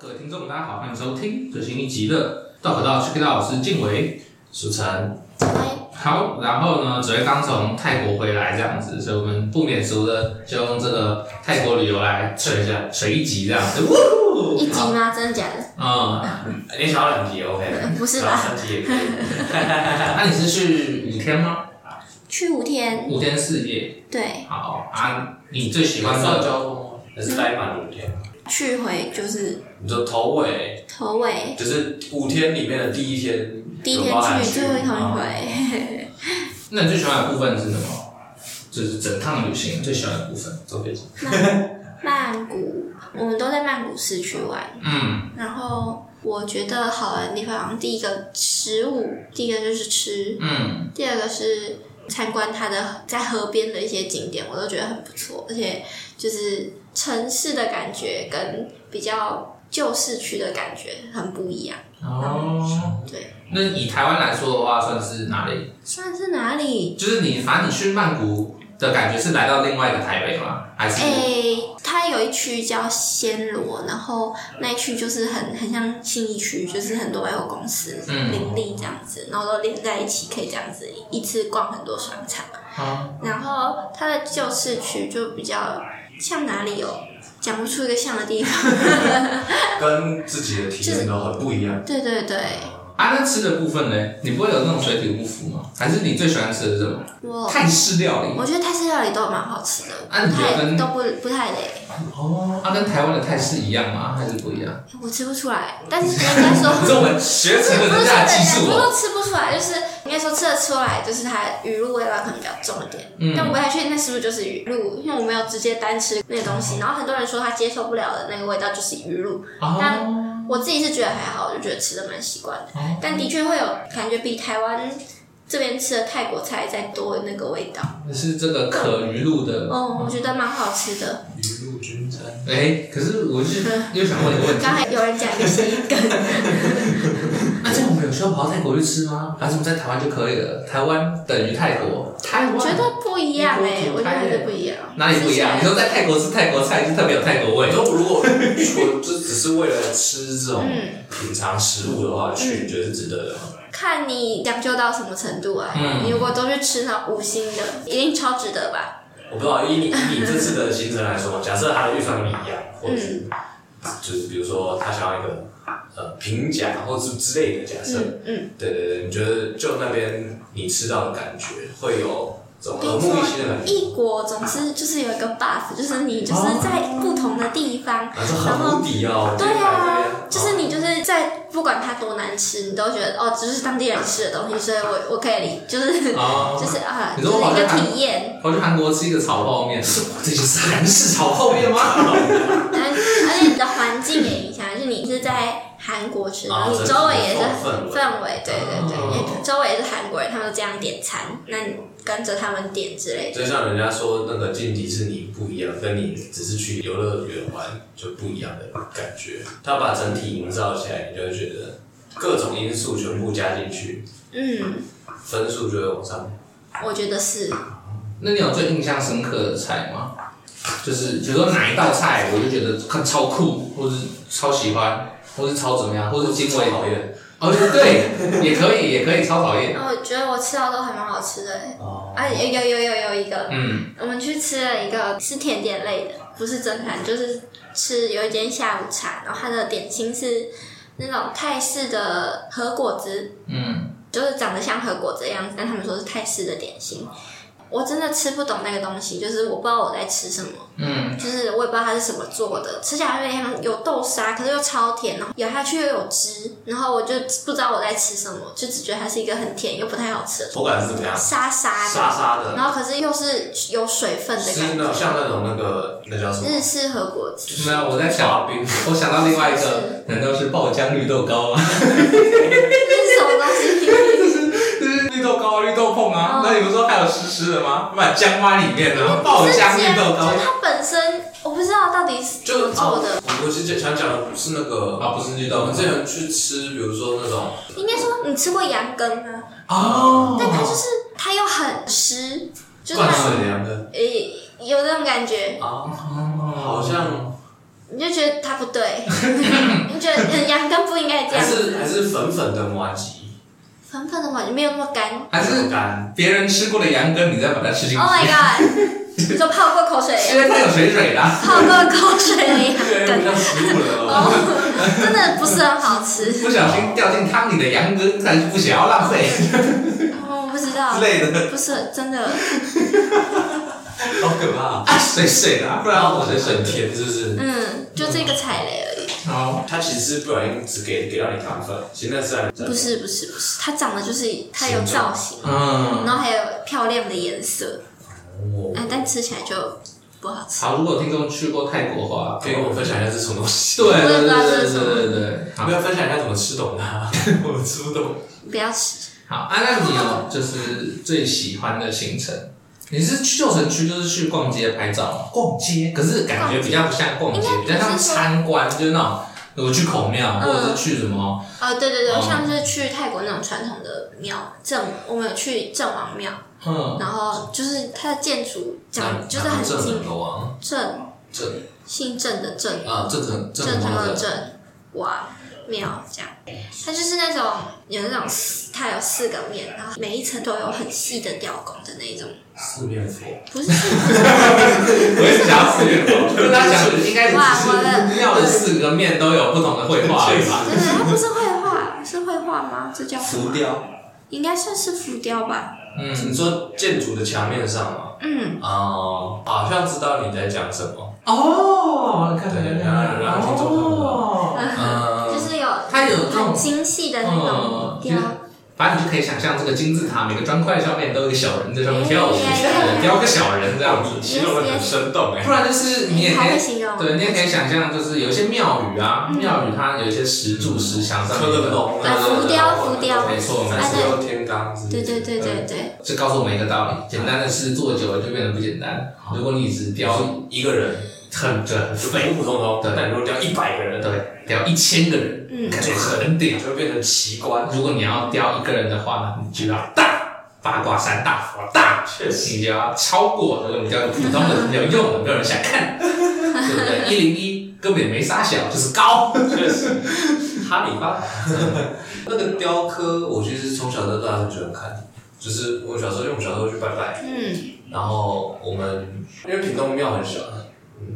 各位听众，大家好，欢迎收听最新一集的《道可道去 K 道》，我是晋玮、书成。好，然后呢，只会刚从泰国回来这样子，所以我们不免俗的就用这个泰国旅游来吹一下，水一集这样子。一集吗？真的假的？嗯，你想要两集 OK？不是吧？三集也可以。那你是去五天吗？去五天。五天四夜。对。好啊，你最喜欢的交通还是待满五天？去回就是，你说头尾，头尾就是五天里面的第一天，第一天去，最后一天回。那你最喜欢的部分是什么？就是整趟旅行最喜欢的部分，坐飞机。曼谷，我们都在曼谷市区玩。嗯。然后我觉得好玩的地方，第一个食物，第一个就是吃。嗯。第二个是参观它的在河边的一些景点，我都觉得很不错，而且就是。城市的感觉跟比较旧市区的感觉很不一样哦。对，那以台湾来说的话，算是哪里？算是哪里？就是你，反正你去曼谷的感觉是来到另外一个台北吗？还是？诶、欸，它有一区叫暹罗，然后那一区就是很很像新义区，就是很多百货公司林立这样子，然后都连在一起，可以这样子一次逛很多商场。啊、然后它的旧市区就比较。像哪里哦讲不出一个像的地方，跟自己的体验都很不一样。对对对。啊，那吃的部分呢？你不会有那种水土不服吗？还是你最喜欢吃的是什么？我泰式料理。我觉得泰式料理都蛮好吃的，啊，你觉得跟都不不太累。哦，啊，跟台湾的泰式一样吗？还是不一样？我吃不出来，但是 人家说，这我们学成了人家技术哦。不是吃不出来，就是应该说吃得出来，就是它鱼露味道可能比较重一点。嗯。但我不太确定那是不是就是鱼露，因为我没有直接单吃那个东西。然后很多人说他接受不了的那个味道就是鱼露，但。我自己是觉得还好，我就觉得吃的蛮习惯的，哦、但的确会有感觉比台湾这边吃的泰国菜再多那个味道。是这个可鱼露的哦，我觉得蛮好吃的。鱼露军餐。哎、欸，可是我是 又想问一个问题。刚才有人讲一个谐音梗。有需要跑到泰国去吃吗？还是我们在台湾就可以了？台湾等于泰国？台湾？我觉得不一样哎、欸，我觉得还是不一样。哪里不一样？你说在泰国吃泰国菜就特别有泰国味。你说如果说这只是为了吃这种品尝食物的话，去你觉得是值得的吗？看你讲究到什么程度啊？嗯、你如果都去吃那五星的，一定超值得吧？我不知道，以你以你 这次的行程来说，假设他的预算跟你一样，或许、嗯、就是比如说他想要一个呃平价或者是之类的假设，嗯，嗯对对对，你觉得就那边你吃到的感觉会有？耳目一新的异国总是就是有一个 buff，就是你就是在不同的地方，然后对啊，就是你就是在不管它多难吃，你都觉得哦，只是当地人吃的东西，所以我我可以理，就是就是啊，就是一个体验。我去韩国吃一个炒泡面，这就是 韩式炒泡面吗？你的环境也影响，就是你是在。韩国吃，然后你周围也是氛围，对对对，因为周围也是韩国人，他们都这样点餐，那你跟着他们点之类的。就像人家说，那个进迪士尼不一样，跟你只是去游乐园玩就不一样的感觉。他把整体营造起来，你就会觉得各种因素全部加进去，嗯，分数就会往上。我觉得是。那你有最印象深刻的菜吗？就是比如说哪一道菜，我就觉得看超酷，或者是超喜欢。或是超怎么样，或是惊为讨厌，哦对，也可以，也可以超讨厌。我觉得我吃到都还蛮好吃的，哦，啊有有有有有一个，嗯，我们去吃了一个是甜点类的，不是正餐，就是吃有一间下午茶，然后它的点心是那种泰式的和果子，嗯，就是长得像和果子的样子，但他们说是泰式的点心。我真的吃不懂那个东西，就是我不知道我在吃什么，嗯，就是我也不知道它是什么做的，吃起来有点像有豆沙，可是又超甜，然后咬下去又有汁，然后我就不知道我在吃什么，就只觉得它是一个很甜又不太好吃的，口感是怎么样？沙沙的，沙沙的，然后可是又是有水分的感觉，是那像那种那个那叫什么？日式和果子。没有，我在想，我想到另外一个，难道是爆浆绿豆糕吗？绿豆糕、绿豆碰啊，那你不是说还有湿湿的吗？把姜花里面呢，爆浆绿豆糕。就它本身，我不知道到底是怎么做的。我其实想讲的不是那个啊，不是绿豆。我们之前去吃，比如说那种，应该说你吃过羊羹吗？哦。但它就是它又很湿，就是灌水的羊羹。诶，有那种感觉。哦，好像。你就觉得它不对，你觉得羊羹不应该这样。还是还是粉粉的麻糬。粉粉的嘛，就没有那么干。还是干？别人吃过的羊羹，你再把它吃进去。Oh my god！你说泡过口水？因为它有水水的。泡过口水的羊食物了。真的不是很好吃。不小心掉进汤里的羊羹，但是不想要浪费。哦，我不知道。之类的。不是真的。好可怕！啊，水水的，不然我水水甜，是不是？嗯，就这个踩雷而已。好，它其实是不小心只给给到你糖分，其实那是不是不是不是，它长得就是它有造型，嗯，然后还有漂亮的颜色，哦，但吃起来就不好吃。好，如果听众去过泰国的话，可以跟我分享一下是什么东西？对对对对对对，不要分享一下怎么吃懂它，我吃不懂。不要吃。好，啊，那你有就是最喜欢的行程？你是去旧城区，就是去逛街拍照，逛街，可是感觉比较不像逛街，比较像参观，就是那种，我去孔庙，或者是去什么？哦，对对对，像是去泰国那种传统的庙，镇，我们有去郑王庙，嗯，然后就是它的建筑讲就是很精，郑郑姓郑的郑啊，郑郑郑什么的郑王。庙这样，它就是那种有那种它有四个面，然后每一层都有很细的雕工的那种。四面佛？不是四面佛。我也是想要四面佛，跟他讲应该是庙的四个面都有不同的绘画，对吧？真的，它不是绘画，是绘画吗？这叫浮雕？应该算是浮雕吧。嗯，你说建筑的墙面上吗？嗯。哦，好像知道你在讲什么。哦，看看看看，然后听众朋友，嗯。它有这种精细的那种雕，反正你就可以想象这个金字塔每个砖块上面都有一个小人在上面跳舞，雕个小人这样子，形容的很生动哎。不然就是你也可以，对，你也可以想象，就是有一些庙宇啊，庙宇它有一些石柱石墙上面的浮雕，浮雕，没错，没错，天罡，对对对对对，这告诉我们一个道理：简单的事做久了就变得不简单。如果你只雕一个人。很对，很普普通通。但如果雕一百个人，对，雕一千个人，嗯，感觉很顶，就会变成奇观。如果你要雕一个人的话呢，你就要大八卦山大佛大，确实，你就要超过。如果你雕个普通的，你要用的，没有人想看，对不对？一零一根本也没啥小，就是高，确实。哈利吧，那个雕刻，我其实从小到大很喜欢看，就是我小时候，因为我小时候去拜拜，嗯，然后我们因为屏东庙很小。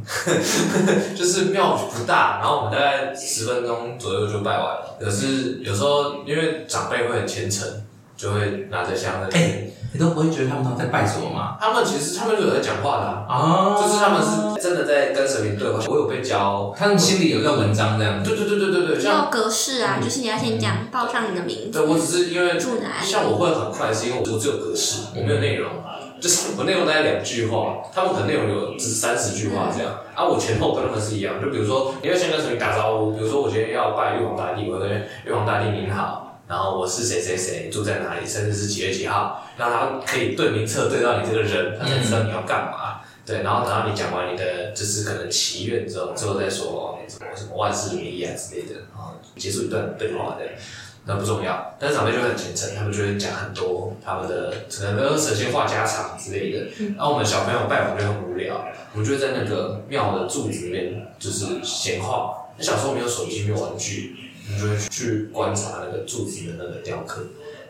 就是庙不大，然后我们大概十分钟左右就拜完了。可是有时候因为长辈会很虔诚，就会拿着香在。哎，你都不会觉得他们都在拜什么吗？他们其实他们就有在讲话的啊，就是他们是真的在跟神明对话。我有被教，他们心里有一个文章这样。对对对对对对，像格式啊，就是你要先讲报上你的名字。对，我只是因为住哪，像我会很快，是因为我只有格式，我没有内容。就是我内容大概两句话，他们可能内容有只三十句话这样，啊，我前后跟他们是一样，就比如说，你要先跟神明打招呼，比如说我今天要拜玉皇大帝，我跟玉皇大帝您好，然后我是谁谁谁，住在哪里，生日是几月几号，让他可以对名册对到你这个人，他才知道你要干嘛，对，然后等到你讲完你的就是可能祈愿之后，之后再说什么什么万事如意啊之类的，然后结束一段对话的。那不重要，但是长辈就很虔诚，他们就会讲很多他们的可能都是神仙话家常之类的。然后、我们小朋友拜完就很无聊，我们就会在那个庙的柱子里面就是闲话。那小时候没有手机，没有玩具，我们就会去观察那个柱子的那个雕刻。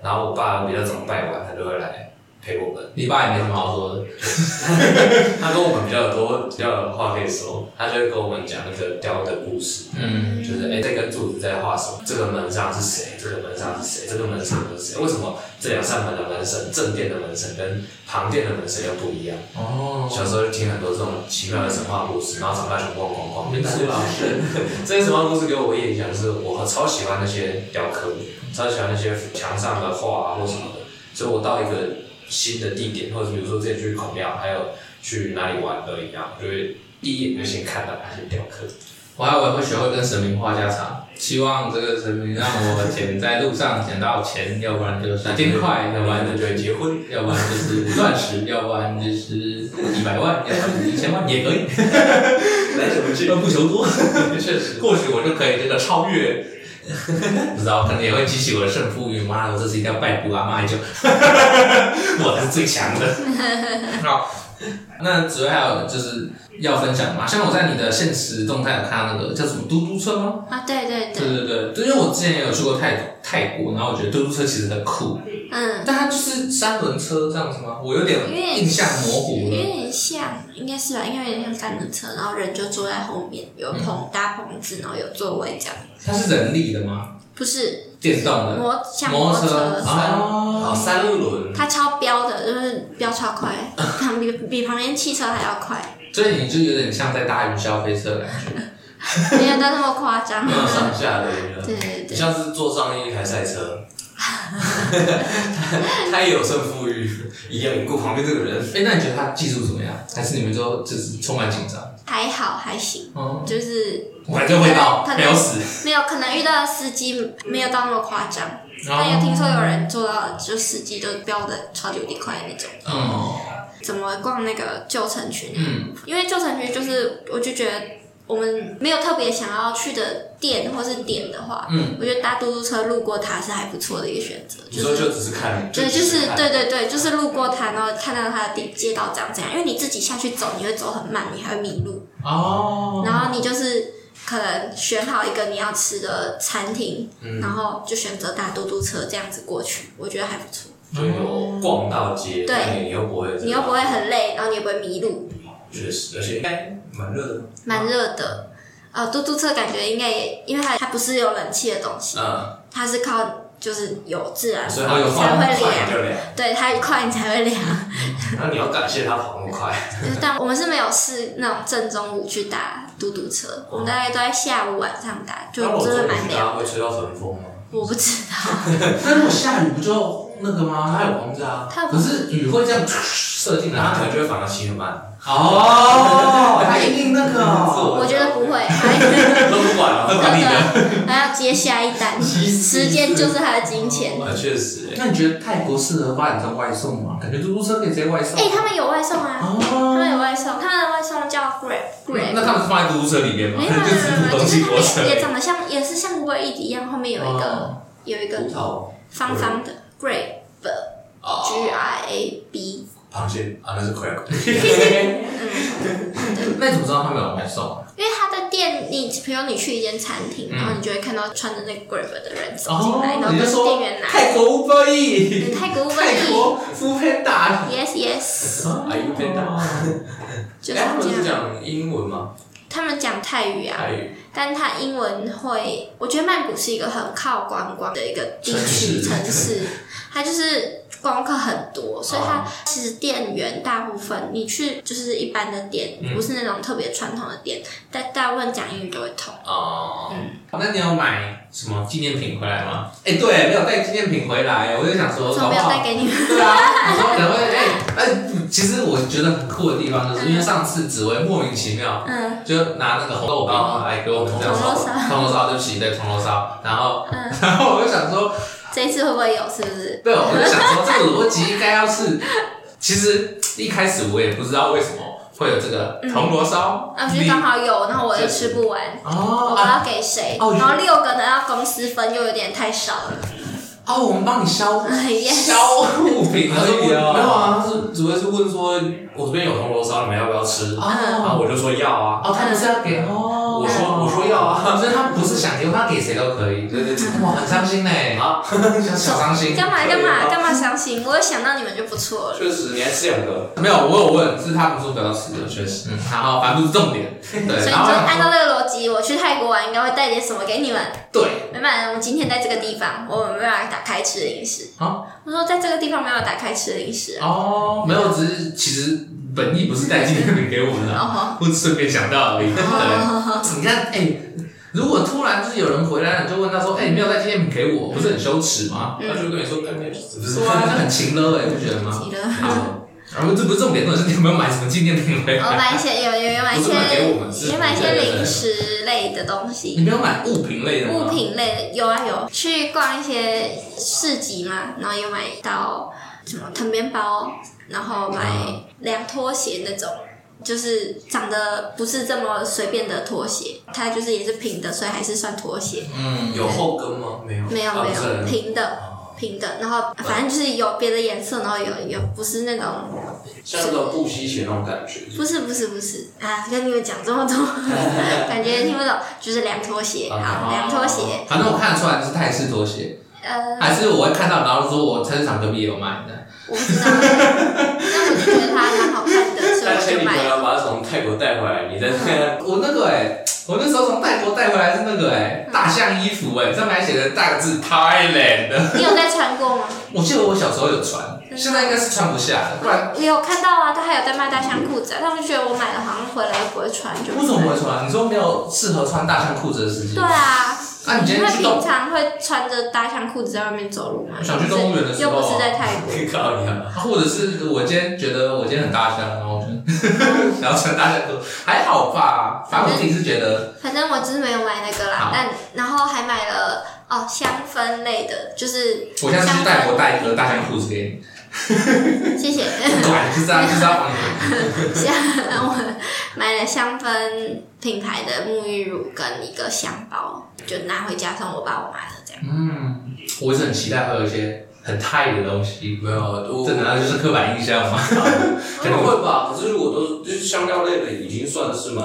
然后我爸比较早拜完，他就会来。陪我们，你爸也没什么好说的，他跟我们比较多比较有话可以说，他就会跟我们讲那个雕的故事，嗯，就是哎、欸，这根柱子在画什么？这个门上是谁？这个门上是谁？这个门上是谁？为什么这两扇门的门神，正殿的门神跟旁殿的门神又不一样？哦，小时候就听很多这种奇妙的神话故事，然后长大就咣咣咣。明师老师，这些神话故事给我唯一印象就是，我超喜欢那些雕刻，超喜欢那些墙上的画啊或什么的，所以我到一个。新的地点，或者比如说之前去孔庙，还有去哪里玩都一样，就会第一眼就先看到那些雕刻。我还以为会学会跟神明话家常，希望这个神明让我捡在路上捡到钱，要不然就是金块，要不然就是结婚，要不然就是钻石，要不然就是一百万，要不然 一千万也可以。来什么去？不求多，确实，或许我就可以这个超越。不知道，可能也会激起我的胜负欲。妈的，我这次一定要拜姑阿妈一就，我才是最强的。好，那主要还有就是要分享嘛，像我在你的现实动态有看到那个叫什么嘟嘟车吗？啊，对对对，对对对，因为我之前也有去过泰泰国，然后我觉得嘟嘟车其实很酷，嗯，但它就是三轮车这样子吗？我有点印象模糊了，有点像，应该是吧？应该有点像三轮车，然后人就坐在后面，有棚搭棚子，然后有座位这样。它是人力的吗？不是，电动的，摩像摩托车三哦。三轮，它超飙的，就是飙超快，比比旁边汽车还要快。所以你就有点像在搭云霄飞车的感觉，没有到那么夸张，没有上下的一个，对对对，像是坐上一台赛车，他也有胜负欲，一样赢过旁边这个人。哎，那你觉得他技术怎么样？还是你们都就是充满紧张？还好还行，就是反正会到没有死，没有可能遇到的司机没有到那么夸张，但有听说有人做到就司机都飙的超级无敌快那种。哦，怎么逛那个旧城区？嗯，因为旧城区就是我就觉得我们没有特别想要去的店或是点的话，嗯，我觉得搭嘟嘟车路过它是还不错的一个选择。你说就只是看，对，就是对对对，就是路过它，然后看到它的地街道长这样，因为你自己下去走，你会走很慢，你还会迷路。哦。然后你就是可能选好一个你要吃的餐厅，然后就选择搭嘟嘟车这样子过去，我觉得还不错。就有逛到街，对，你又不会，你又不会很累，然后你也不会迷路。确实，而且应该蛮热的。蛮热的，呃，嘟嘟车感觉应该也，因为它它不是有冷气的东西，嗯，它是靠就是有自然，所以它有才会凉，对，它快你才会凉。那你要感谢它跑那么快。但我们是没有试那种正中午去打嘟嘟车，我们大概都在下午晚上打，就真的蛮凉。会吹到焚风吗？我不知道。那如果下雨不就那个吗？它有棚子啊，可是雨会这样射进来，它可能就会反而骑很慢。哦，还一定那个？我觉得不会，都不管了，都管你的。还要接下一单，时间就是他的金钱。啊，确实。那你觉得泰国适合发展成外送吗？感觉出租车可以直接外送。哎，他们有外送啊，他们有外送，他们的外送叫 Grab，Grab。那他们是放在出租车里面吗？没有没有 没有，就是他们也长得像，也是像 Eats 一样，后面有一个有一个方方的 Grab，G R A 螃蟹啊，那是 crab。那你怎么知道他们有外送？因为他的店，你比如你去一间餐厅，然后你就会看到穿着那个 Grab 的人走进来，然后跟店员拿。泰国 Uber Eats，泰国 Uber 泰国 Foodpanda。Yes Yes。啊，Foodpanda。就是他们讲英文吗？他们讲泰语啊，但他英文会。我觉得曼谷是一个很靠观光的一个地区城市，它就是。观光客很多，所以它其实店员大部分你去就是一般的店，不是那种特别传统的店，但大部分讲英语都会通。哦，嗯，那你有买什么纪念品回来吗？哎，对，没有带纪念品回来，我就想说，怎么没有带给你们？对啊，你说可能会哎哎，其实我觉得很酷的地方，就是因为上次紫薇莫名其妙，嗯，就拿那个红豆饼来给我们这样烧，铜锣烧对不起，对铜锣烧，然后 然后我就想说。这一次会不会有？是不是？对，我就想说，这个逻辑应该要是，其实一开始我也不知道为什么会有这个铜锣烧，啊，就刚好有，然后我又吃不完，哦，我要给谁？然后六个呢，要公司分，又有点太少了。哦，我们帮你消消 物品而已啊，没有啊，是主要是问说，我这边有铜锣烧，你们要不要吃？然后我就说要啊。哦，他们是要给哦。我说我说要啊，所以他不是想给，他给谁都可以。对对对，哇，很伤心嘞啊，小伤心。干嘛干嘛干嘛伤心？我有想到你们就不错了。确实，你还吃两个？没有，我有问，是他不是不要吃的，确实。嗯，好，反正不是重点。对，所以就按照这个逻辑，我去泰国玩应该会带点什么给你们。对，没办法，我们今天在这个地方，我们没办法打开吃零食。啊，我说在这个地方没有打开吃零食。哦，没有，只是其实。本意不是带纪念品给我们的，我顺便想到而已。对，你看，哎，如果突然就是有人回来了，就问他说：“哎，你没有带纪念品给我，不是很羞耻吗？”他就跟你说：“干咩？说啊，就很情勒哎，不觉得吗？”然后这不是重点，重点是你有没有买什么纪念品回来？我买一些，有有有买一些，有买一些零食类的东西。你没有买物品类的吗？物品类的有啊有，去逛一些市集嘛，然后有买到什么藤编包。然后买凉拖鞋那种，就是长得不是这么随便的拖鞋，它就是也是平的，所以还是算拖鞋。嗯，有后跟吗？没有，没有，没有，平的，平的。然后反正就是有别的颜色，然后有有不是那种像那种不吸血那种感觉。不是不是不是啊，跟你们讲这么多，感觉听不懂，就是凉拖鞋，好，凉拖鞋。反正我看得出来是泰式拖鞋。呃，还是我会看到，然后说我菜市场隔壁有卖的。我不知道，那我就觉得看的，所以我就买了。要把它从泰国带回来，你在那我那个哎，我那时候从泰国带回来是那个哎，大象衣服哎，上面还写着大个字 Thailand。你有在穿过吗？我记得我小时候有穿，现在应该是穿不下了。不然我有看到啊，他还有在卖大象裤子，啊他们觉得我买了好像回来不会穿，就为什么不会穿？你说没有适合穿大象裤子的时机？对啊。那你今天平常会穿着大象裤子在外面走路吗？想去动物园的时候，又不是在泰国。或者是我今天觉得我今天很大象，然后穿大家都，还好吧？反正我自己是觉得，反正我只是没有买那个啦。但然后还买了哦香氛类的，就是我现在去泰国带一个大象裤子给你。谢谢。对，就这样，就这样。香，我买了香氛品牌的沐浴乳跟一个香包，就拿回家送我爸我妈的这样。嗯，我是很期待会有一些很泰的东西。没有，这难道就是刻板印象吗？可能会吧。可是如果都是就是香料类的，已经算是蛮。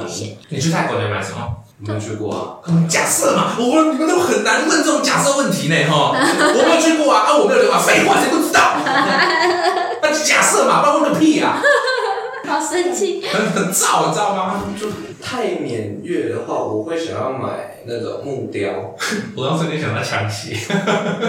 你去泰国你买什么？没有去过啊。假设嘛，我你们都很难问这种假设问题呢，哈。我没有去过啊，啊，我没有去过，废话，谁不知道？那就假设嘛，不然问个屁啊！好生气，很很燥，你知道吗？就泰缅越的话，我会想要买那个木雕。我当时就想到枪械，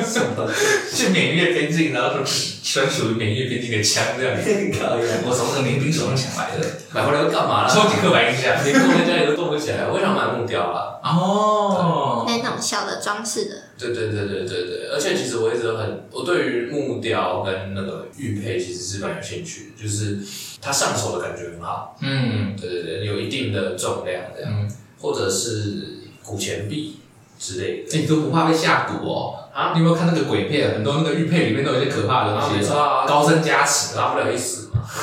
什么？去缅越边境，然后说专属于缅越边境的枪这样子。我从那个民兵手上抢来的，买回来要干嘛了？超级刻板印象，连工人家里都动不起来。我想买木雕了。哦，那种小的装饰的。对对对对对对，而且其实我一直都很，我对于木雕跟那个玉佩其实是蛮有兴趣的，就是。它上手的感觉很好，嗯，对对对，有一定的重量这样，嗯、或者是古钱币之类的。欸、你都不怕被下蛊哦？啊，你有没有看那个鬼片？很多那个玉佩里面都有一些可怕的东西，啊、高僧加持，拉不了一死嘛。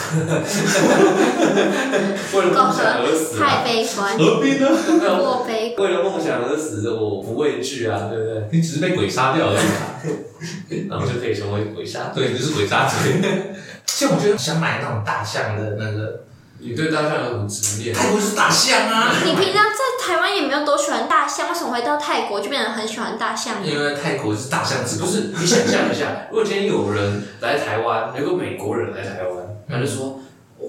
为了梦想而死，太悲观。何必呢？过悲。为了梦想而死，我不畏惧啊，对不对？你只是被鬼杀掉而已，然后就可以成为鬼杀。对，你就是鬼杀队。其实我觉得想买那种大象的那个，你对大象有什么执念？泰国是大象啊！你平常在台湾也没有多喜欢大象，为什么会到泰国就变得很喜欢大象？因为泰国是大象之国。不是，你想象一下，如果今天有人来台湾，有个美国人来台湾，他就说。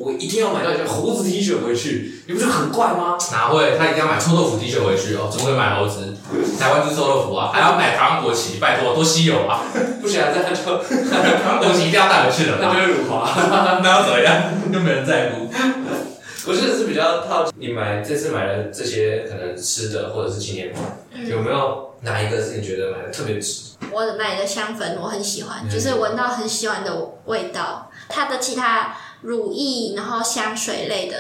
我一定要买到一件猴子 T 恤回去，你不觉得很怪吗？哪会？他一定要买臭豆腐 T 恤回去哦，怎么会买猴子？台湾就是臭豆腐啊，还要买台湾国旗，拜托，多稀有啊！不行，这样就台湾国旗一定要带回去了，那就会辱华，那要怎么样？又没人在乎。我现在是比较好奇，你买这次买了这些可能吃的或者是纪念品，嗯、有没有哪一个是你觉得买的特别值？我买的香粉我很喜欢，嗯、就是闻到很喜欢的味道，它的其他。乳液，然后香水类的，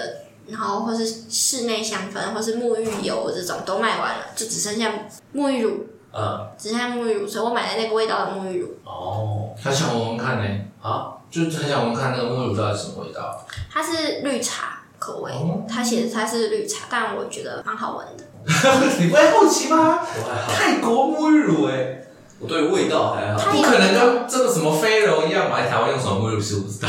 然后或是室内香氛，或是沐浴油这种都卖完了，就只剩下沐浴乳。嗯，只剩下沐浴乳，所以我买了那个味道的沐浴乳。哦，他想闻闻看呢？啊，就是很想闻看那个沐浴乳到底是什么味道？它是绿茶口味，他写的它是绿茶，但我觉得蛮好闻的。你不会好奇吗？泰国沐浴乳哎。我对味道还好，不可能跟这个什么飞柔一样，来台湾用什么沐浴乳是不知道。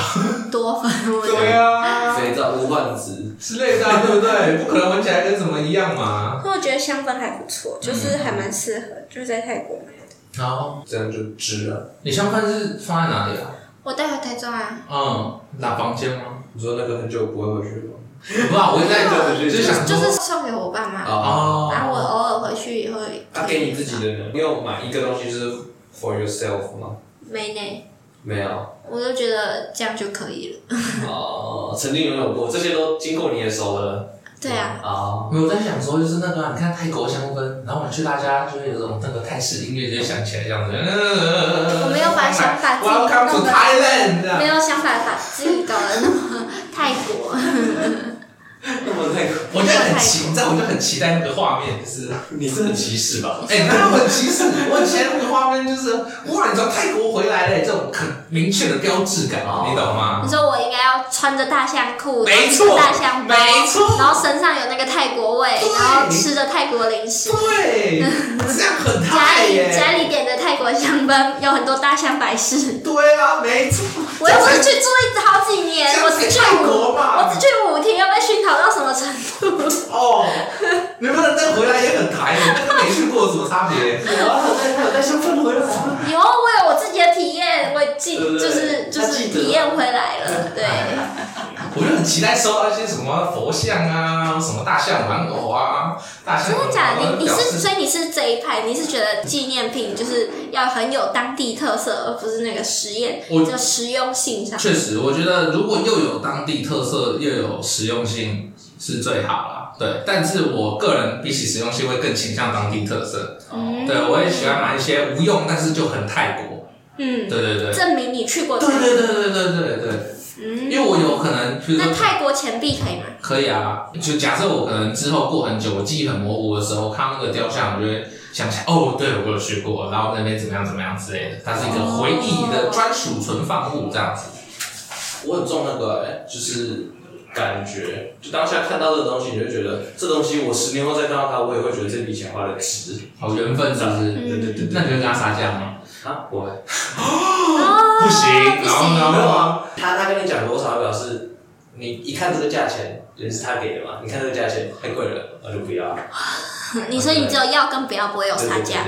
多芬味。对啊，肥皂、无患子之类的，对不对？不可能闻起来跟什么一样嘛。那我觉得香氛还不错，就是还蛮适合，就是在泰国买的。好，这样就值了。你香氛是放在哪里啊？我带回台中啊。嗯，哪房间吗？你说那个很久不会回去吗？不我在 就想就是送给我爸妈，然后我偶尔回去以后。他给你自己的呢？你有买一个东西是 for yourself 吗？没呢。没有。我就觉得这样就可以了。哦，曾经拥有过，这些都经过你的手了。对啊。啊。我在想说，就是那个，你看泰国香氛，然后我们去大家就会有种那个泰式音乐，就想起来这样子。我没有把想法自己弄的，没有想法把自己搞得那么泰国。那么泰国，我觉得很期，你知道，我就很期待那个画面，就是你是很歧视吧？哎，哪有很歧视？我期待那个画面就是，哇，你知道泰国回来了，这种很明确的标志感，你懂吗？你说我应该要穿着大象裤，没错，大象包，没错，然后身上有那个泰国味，然后吃着泰国零食，对，这样很泰耶。家里家里点的泰国香氛，有很多大象摆饰。对啊，没错。我又不是去住一好几年，我只去五，我只去五天，要被熏陶到什么程度？哦，你不能再回来也很台，那跟没去过有什么差别？有啊，他有有，我有我自己的体验，我记就是就是体验回来了，对。我就很期待收到一些什么佛像啊，什么大象玩偶啊，大象。真的假的？你你是所以你是这一派？你是觉得纪念品就是要很有当地特色，而不是那个实验，就实用性上。确实，我觉得如果又有当地特色又有实用性是最好啦。对，但是我个人比起实用性会更倾向当地特色。嗯。对，我也喜欢买一些无用但是就很泰国。嗯。对对对。证明你去过。对对对对对对对。嗯因为我有可能，比如说那泰国钱币可以吗？可以啊，就假设我可能之后过很久，我记忆很模糊的时候，看那个雕像，我就会想起来，哦，对，我有去过，然后那边怎么样怎么样之类的，它是一个回忆的专属存放物这样子。我很重那个、欸，就是感觉，就当下看到这个东西，你就觉得这东西我十年后再看到它，我也会觉得这笔钱花的值。好缘分是不是？对对对，那你会跟他杀价吗？啊，不会。不行，然后呢？没有啊，他他跟你讲多少，表示你一看这个价钱，也是他给的嘛？你看这个价钱太贵了，那就不要。你说你只有要跟不要，不会有差价。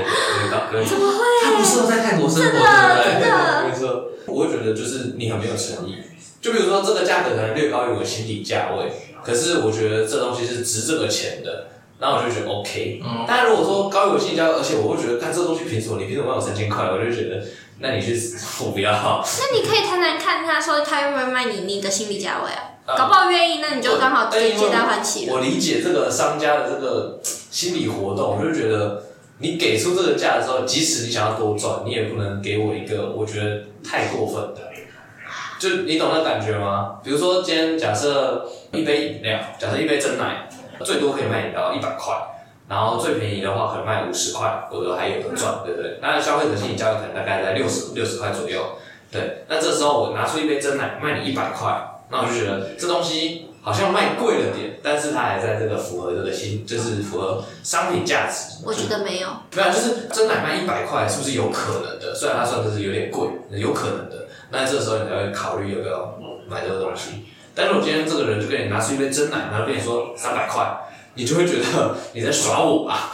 怎么会？他不适合在泰国生活，对不对？真的，没错。我会觉得就是你很没有诚意。就比如说这个价格可能略高于我心理价位，可是我觉得这东西是值这个钱的，那我就觉得 OK。嗯但如果说高于我心理价位，而且我会觉得看这个东西凭什么？你凭什么卖我三千块？我就觉得。那你去，我不要。那你可以谈谈看，他说他愿不愿意卖你你的心理价位啊？嗯、搞不好愿意，那你就刚好可以皆大欢喜了。我理解这个商家的这个心理活动，我就觉得你给出这个价的时候，即使你想要多赚，你也不能给我一个我觉得太过分的。就你懂那感觉吗？比如说今天假设一杯饮料，假设一杯真奶，最多可以卖你到一百块。然后最便宜的话可能卖五十块，或者还有的赚，对不对？那消费者心理价位可能大概在六十六十块左右，对。那这时候我拿出一杯真奶卖你一百块，那我就觉得这东西好像卖贵了点，但是它还在这个符合这个新，就是符合商品价值。我觉得没有，没有，就是真奶卖一百块是不是有可能的？虽然它算的是有点贵，有可能的。那这时候你才会考虑要不要买这个东西。但是我今天这个人就跟你拿出一杯真奶，然后跟你说三百块。你就会觉得你在耍我吧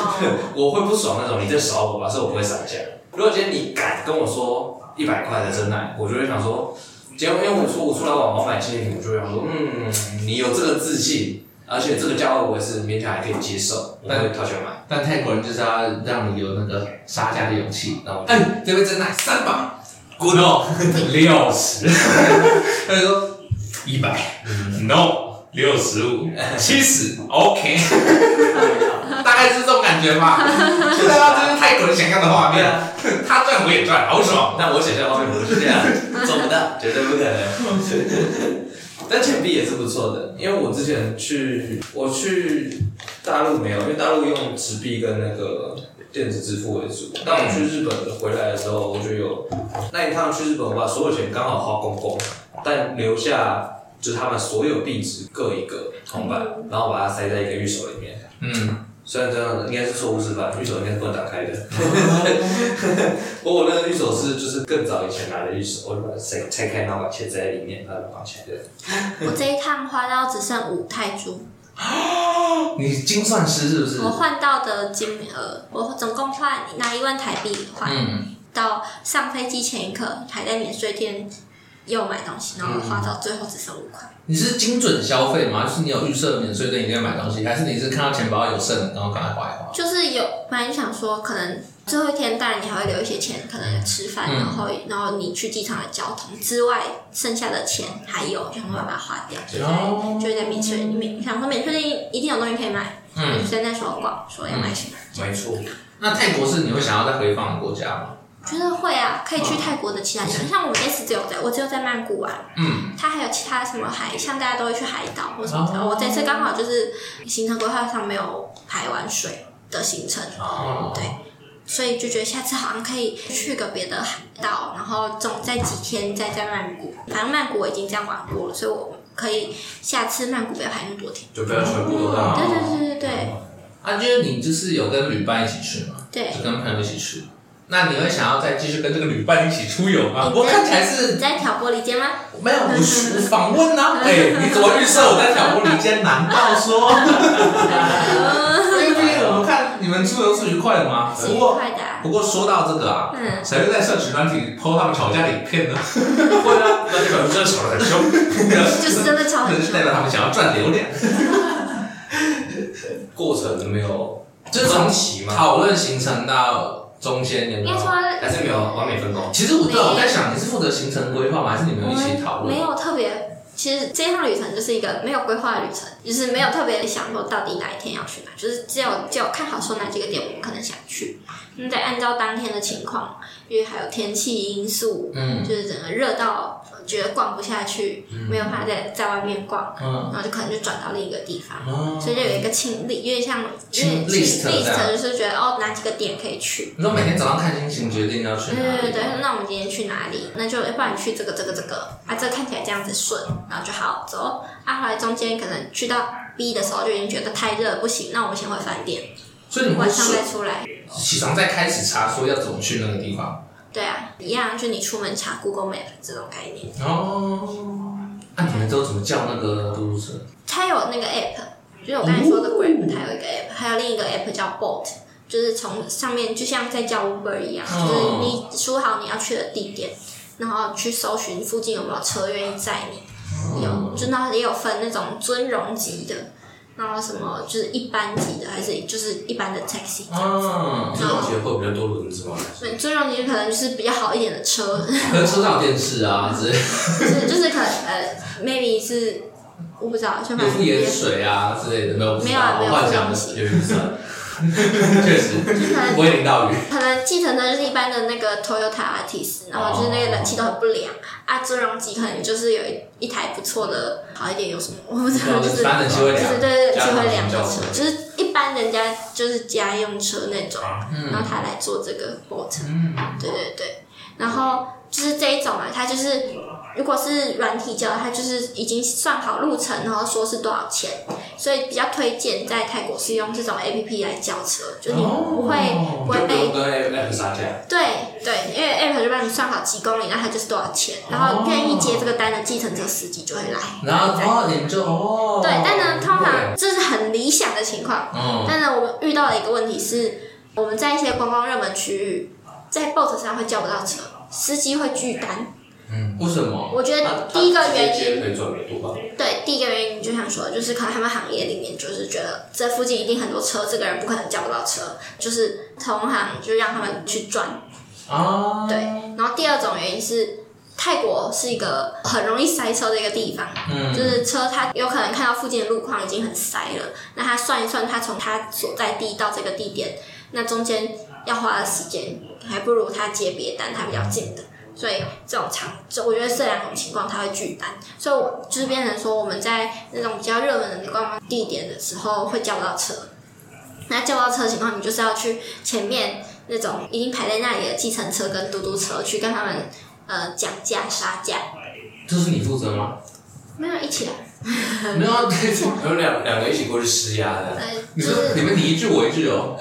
我会不爽那种你在耍我吧，所以我不会撒价。如果今天你敢跟我说一百块的真奶，我就会想说，今天因为我说我出来玩，我买纪念品，我就会想说，嗯，你有这个自信，而且这个价位我也是勉强还可以接受，那就掏钱买。但泰国人就是要让你有那个杀价的勇气，然后，哎，这杯真奶三百，Good 六十，他就说一百，No。六十五、七十，OK，大概是这种感觉吧。对啊，这是泰国人想要的画面，他赚我也赚，好爽。但我想象画面不是这样，做不到，绝对不可能。但钱币也是不错的，因为我之前去，我去大陆没有，因为大陆用纸币跟那个电子支付为主。但我去日本回来的时候，我就有那一趟去日本，我把所有钱刚好花光光，但留下。就是他们所有币值各一个铜板，嗯、然后把它塞在一个玉手里面。嗯，虽然这样应该是错误示范，玉手应该是不能打开的。不过我那个玉手是就是更早以前拿的玉手，我就把它拆拆开，然后把钱塞在里面，然后放起来。对。我这一趟花到只剩五泰铢。你精算师是不是？我换到的金额，我总共换拿一万台币换，嗯、到上飞机前一刻还在免税店。又买东西，然后花到最后只剩五块。你是精准消费吗？就是你有预设免税店一定要买东西，还是你是看到钱包有剩，然后赶快花一花？就是有，本来想说可能最后一天，当然你还会留一些钱，可能吃饭，然后然后你去机场的交通之外，剩下的钱还有，就会把它花掉，就在就在免税店里面。想说免税店一定有东西可以买，嗯，就在那时候逛，说要买什么。没错。那泰国是你会想要再回访的国家吗？觉得会啊，可以去泰国的其他地方，像我们这次只有在，我只有在曼谷玩。嗯。它还有其他什么海，像大家都会去海岛或什么的。我这次刚好就是行程规划上没有排完水的行程。哦。对。所以就觉得下次好像可以去个别的海岛，然后总在几天再在曼谷。反正曼谷我已经这样玩过了，所以我可以下次曼谷不要排那么多天。就不要全部都在。对对对对对。啊，就是你就是有跟旅伴一起去吗？对。就跟朋友一起去。那你会想要再继续跟这个旅伴一起出游吗？我看起来是你在挑拨离间吗？没有，我是访问呢。哎，你怎么预设我在挑拨离间？难道说？你们出游是愉快的吗？是愉快的。不过说到这个啊，谁会在社群软体 po 他们吵架的影片呢？会啊，那就可能真的吵得很凶。就是真的吵很凶。代表他们想要赚流量。过程没有，就是从讨论行程到。中间有没有？还是没有完美分工？其实我对我在想，你是负责行程规划吗？还是你们一起讨论？没有特别，其实这趟旅程就是一个没有规划的旅程，就是没有特别想说到底哪一天要去哪，就是只有只有看好说哪几个点我们可能想去，那再按照当天的情况，因为还有天气因素，嗯，就是整个热到。觉得逛不下去，没有办法在在外面逛，然后就可能就转到另一个地方，所以就有一个清理，有点像清 list，就是觉得哦哪几个点可以去。你说每天早上看心情决定要去哪里？对对对，那我们今天去哪里？那就要不然去这个这个这个啊，这个看起来这样子顺，然后就好走。啊，后来中间可能去到 B 的时候就已经觉得太热不行，那我们先回饭店，所以你晚上再出来，起床再开始查说要怎么去那个地方。对啊，一样，就你出门查 Google Map 这种概念。哦，那你们都怎么叫那个嘟嘟车？它有那个 app，就是我刚才说的 Grab，它有一个 app，还有另一个 app 叫 Bolt，就是从上面就像在叫 Uber 一样，哦、就是你输好你要去的地点，然后去搜寻附近有没有车愿意载你。哦、有，就那也有分那种尊荣级的。然后什么就是一般级的，还是就是一般的 taxi？啊，尊荣级会比较多轮子吗？对，尊荣级可能就是比较好一点的车，可能车上有电视啊 之类。就是就是可能呃，maybe 是我不知道，有敷盐水啊之类的没有？没有啊，没有这东西。有预算。确实，不会淋到雨。可能计程车就是一般的那个 Toyota Altis，然后就是那个冷气都很不良啊。尊荣级可能就是有一一台不错的，好一点有什么我不知道，就是就是对对对，就会凉的车，就是一般人家就是家用车那种，然后他来做这个 Bolt，对对对，然后就是这一种啊，它就是。如果是软体叫，它就是已经算好路程，然后说是多少钱，所以比较推荐在泰国是用这种 A P P 来叫车，就你不会、哦、不会被跟 App 杀价。对对，因为 App 就帮你算好几公里，那它就是多少钱，然后愿意接这个单的计程车司机就会来。然后哦，你们就哦。对，但呢，通常这是很理想的情况。嗯。但呢，我们遇到的一个问题是，我们在一些观光热门区域，在 Boat 上会叫不到车，司机会拒单。嗯，为什么？我觉得第一个原因，啊、对，第一个原因就想说，就是可能他们行业里面就是觉得这附近一定很多车，这个人不可能叫不到车，就是同行就让他们去赚。啊，对。然后第二种原因是，泰国是一个很容易塞车的一个地方，嗯，就是车他有可能看到附近的路况已经很塞了，那他算一算，他从他所在地到这个地点，那中间要花的时间，还不如他接别单，他比较近的。所以这种场，就我觉得这两种情况他会拒单，所以我就是变成说我们在那种比较热门的观光地点的时候会叫不到车。那叫不到车的情况，你就是要去前面那种已经排在那里的计程车跟嘟嘟车去跟他们呃讲价杀价。这是你负责吗？没有一起来。没有啊，有两两个一起过去施压的。你们你们你一句我一句哦。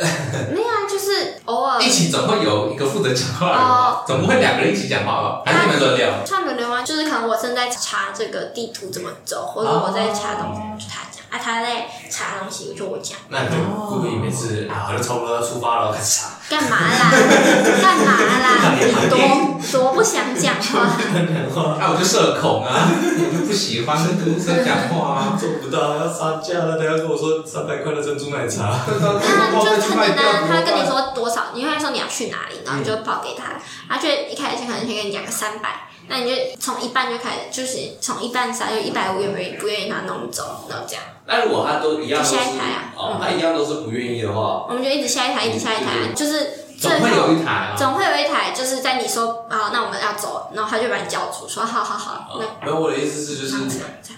没有啊，就是偶尔。一起总会有一个负责讲话的吧？总不会两个人一起讲话吧？还是你们轮流？串轮流吗，就是可能我正在查这个地图怎么走，或者我在查东西。啊，他在查东西，就我讲。那对，会不会每次啊，好像差不多要出发了，开始查。干嘛啦？干嘛啦？你多多不想讲话。那我就社恐啊，我就不喜欢跟读生讲话啊。做不到，要杀价了，等下跟我说三百块的珍珠奶茶。那就很简单，他跟你说多少，你会说你要去哪里，然后你就报给他，他就一开始可能先跟你讲个三百。那你就从一半就开始，就是从一半杀，就一百五，愿不愿意？不愿意，他弄走，然后这样。那如果他都一样，就下一台啊。哦，他一样都是不愿意的话，我们就一直下一台，一直下一台，就是总会有一台啊。总会有一台，就是在你说啊，那我们要走，然后他就把你叫住，说好好好。那没有，我的意思是，就是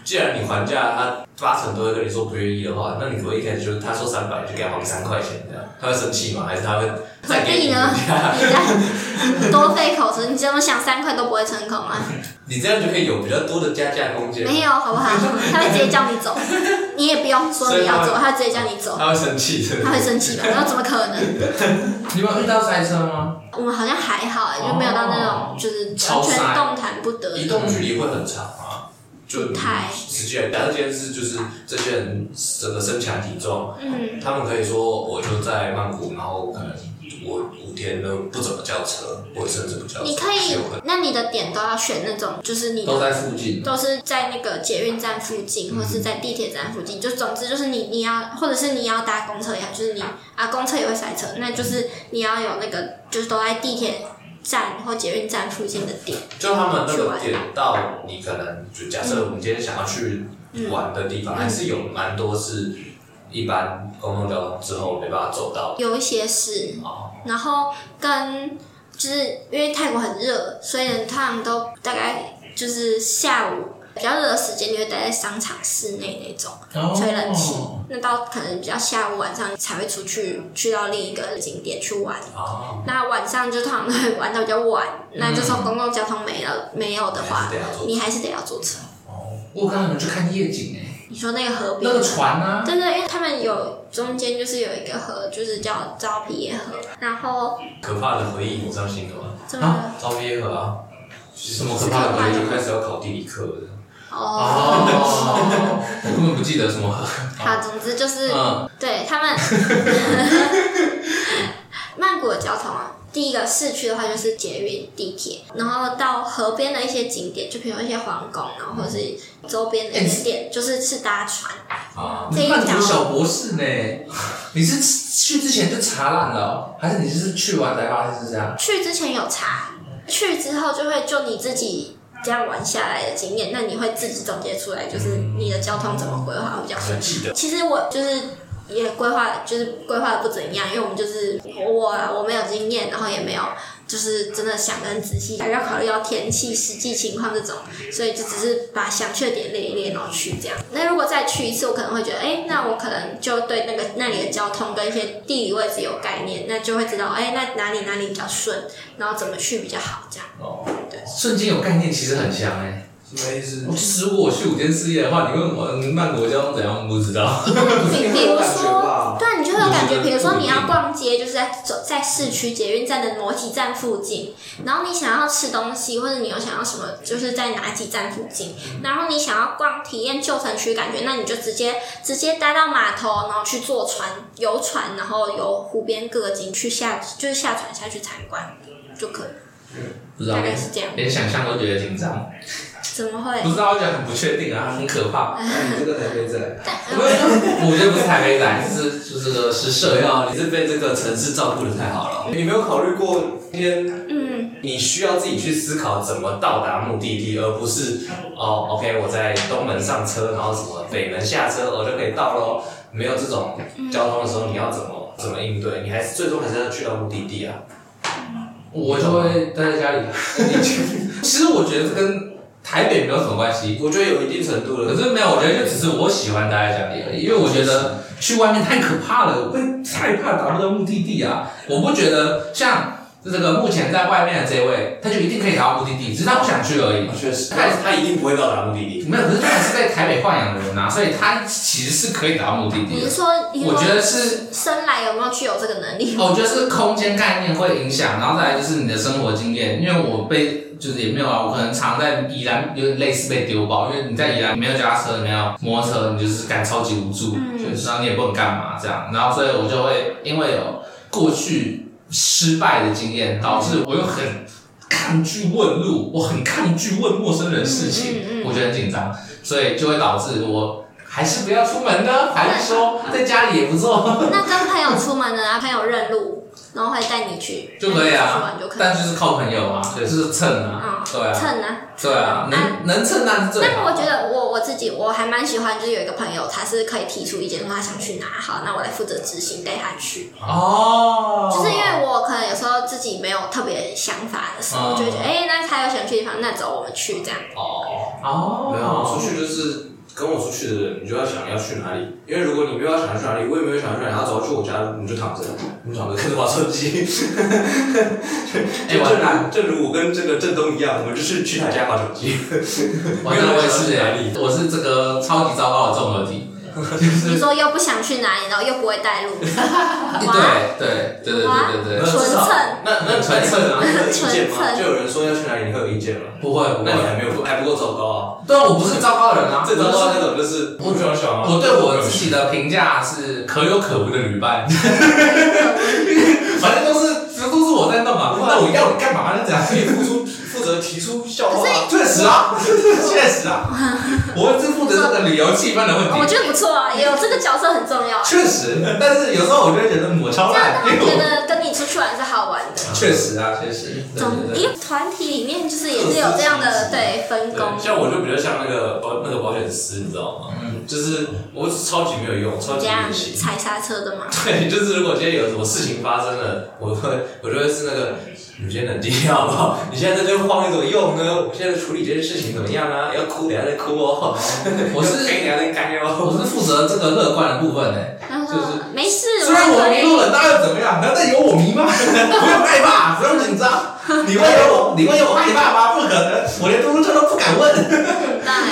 既然你还价，他八成都会跟你说不愿意的话，那你如果一开始就是他说三百，就给他还三块钱，这样他会生气吗？还是他会？何必呢？你在多费口舌，你怎么想三块都不会成功啊？你这样就可以有比较多的加价空间。没有，好不好？他会直接叫你走。你也不用说你要走，他直接叫你走。他会生气，他会生气吧？然后怎么可能？你们遇到塞车吗？我们好像还好哎，就没有到那种就是完全动弹不得。移动距离会很长啊，就太实际。假设这件事就是这些人整个身强体壮，嗯，他们可以说我就在曼谷，然后可能。我五天都不怎么叫车，我甚至不叫车。你可以，那你的点都要选那种，就是你都在附近，都是在那个捷运站附近，嗯、或是在地铁站附近。就总之就是你你要，或者是你要搭公车也好，就是你啊，公车也会塞车，那就是你要有那个，就是都在地铁站或捷运站附近的点。就他们那个点到你可能就假设我们今天想要去玩的地方，嗯、还是有蛮多是。一般公共交通之后没办法走到，有一些是，然后跟就是因为泰国很热，所以呢，他们都大概就是下午比较热的时间，就会待在商场室内那种吹冷气。那到可能比较下午晚上才会出去去到另一个景点去玩。那晚上就通常都会玩到比较晚，那这时候公共交通没了没有的话，你还是得要坐车。哦，我刚刚有去看夜景哎。你说那个河边那个船啊？对对，因为他们有中间就是有一个河，就是叫昭披耶河，然后可怕的回忆，你伤心了吗？怎么？昭披耶河啊？什么可怕的回忆？就开始要考地理课了。哦。我根本不记得什么河。好，总之就是，对他们 曼谷的交通啊。第一个市区的话就是捷运、地铁，然后到河边的一些景点，就比如一些皇宫，然后或是周边的一些点，就是是搭船。啊，你曼谷小博士呢？你是去之前就查烂了，还是你是去完才发现是这样？去之前有查，去之后就会就你自己这样玩下来的经验，那你会自己总结出来，就是你的交通怎么规划会比较顺利。其实我就是。也规划就是规划的不怎样，因为我们就是我我没有经验，然后也没有就是真的想得很仔细，还要考虑到天气、实际情况这种，所以就只是把想去的点列一列，然后去这样。那如果再去一次，我可能会觉得，哎，那我可能就对那个那里的交通跟一些地理位置有概念，那就会知道，哎，那哪里哪里比较顺，然后怎么去比较好这样。哦，对，瞬间有概念其实很香哎。什么意思？其实如果我去五天四夜的话，你问我曼谷交通怎样，不知道。比比如说，对，你就会有感觉。比如说你要逛街，就是在走在市区捷运站的某几站附近，然后你想要吃东西，或者你又想要什么，就是在哪几站附近。然后你想要逛体验旧城区感觉，那你就直接直接待到码头，然后去坐船游船，然后游湖边各个景区下，就是下船下去参观就可以。嗯，不知道，大概是这样，连想象都觉得紧张。怎么会？不知道，我讲很不确定啊，很可怕。你这个台北仔，我觉得不是台北仔，是就是个是社要，你是被这个城市照顾的太好了。你没有考虑过今天，嗯，你需要自己去思考怎么到达目的地，而不是哦，OK，我在东门上车，然后什么北门下车，我就可以到喽。没有这种交通的时候，你要怎么怎么应对？你还是最终还是要去到目的地啊。我就会待在家里。其实我觉得这跟台北没有什么关系，我觉得有一定程度的。可是没有，我觉得就只是我喜欢待在家里而已，因为我觉得去外面太可怕了，我会害怕达不到目的地啊。我不觉得像。这个目前在外面的这位，他就一定可以达到目的地，只是他不想去而已。确实，他他一定不会到达目的地。没有，可是他还是在台北放养的人呐、啊，所以他其实是可以达到目的地。你是说，我觉得是生来有没有具有这个能力？我觉得是空间概念会影响，然后再来就是你的生活经验。因为我被就是也没有啊，我可能常在宜兰有点类似被丢包，因为你在宜兰没有脚踏车，没有摩托车，你就是感超级无助，嗯、然后你也不能干嘛这样，然后所以我就会因为有过去。失败的经验导致我又很抗拒问路，我很抗拒问陌生人事情，嗯嗯嗯、我觉得很紧张，所以就会导致我还是不要出门呢，还是说在家里也不错。那跟朋友出门呢？啊，朋友认路。然后会带你去就可以啊，但就是靠朋友啊，对，就是蹭啊，对啊，蹭啊，对啊，能能蹭那是最好。但我觉得我我自己我还蛮喜欢，就是有一个朋友，他是可以提出意见，说他想去哪，好，那我来负责执行，带他去。哦。就是因为我可能有时候自己没有特别想法的时候，就会觉得，哎，那他有想去的地方，那走我们去这样。哦哦。没有，出去就是。跟我出去的人，你就要想要去哪里，因为如果你没有想要去哪里，我也没有想要去哪里，然后走去我家，你就躺着，你躺着看着玩手机。哎，正如正如我跟这个振东一样，我们就是去他家玩手机。我也是，我是这个超级糟糕的综合体。你说又不想去哪里，然后又不会带路。对对对对对对对。纯蹭。那那纯蹭啊？你有意见吗？就有人说要去哪里，你会有意见吗？不会，那你还没有还不够糟糕啊？对啊，我不是糟糕的人啊。最糟糕的那种就是我比较喜欢。我对我自己的评价是可有可无的旅伴。反正都是都是我在弄嘛。那我要你干嘛呢？这样可以付出。负责提出笑话，确实啊，确实啊，我是负责这个旅游气氛的问题。我觉得不错啊，有这个角色很重要。确实，但是有时候我就会觉得我超烂，因为我觉得跟你出去玩是好玩的。确实啊，确实。总因为团体里面就是也是有这样的对分工。像我就比较像那个保那个保险师，你知道吗？嗯，就是我超级没有用，超级没用。踩刹车的嘛。对，就是如果今天有什么事情发生了，我会我就会是那个。你先冷静一下好不好？你现在在这边慌有什么用呢？我现在处理这件事情怎么样啊？要哭等下再哭哦。我是。我是负责这个乐观的部分呢。就是没事。虽然我迷路了，那又怎么样？难道有我迷吗？不用害怕，不用紧张。你问有我，你问有我害怕吗？不可能，我连嘟嘟车都不敢问。当然，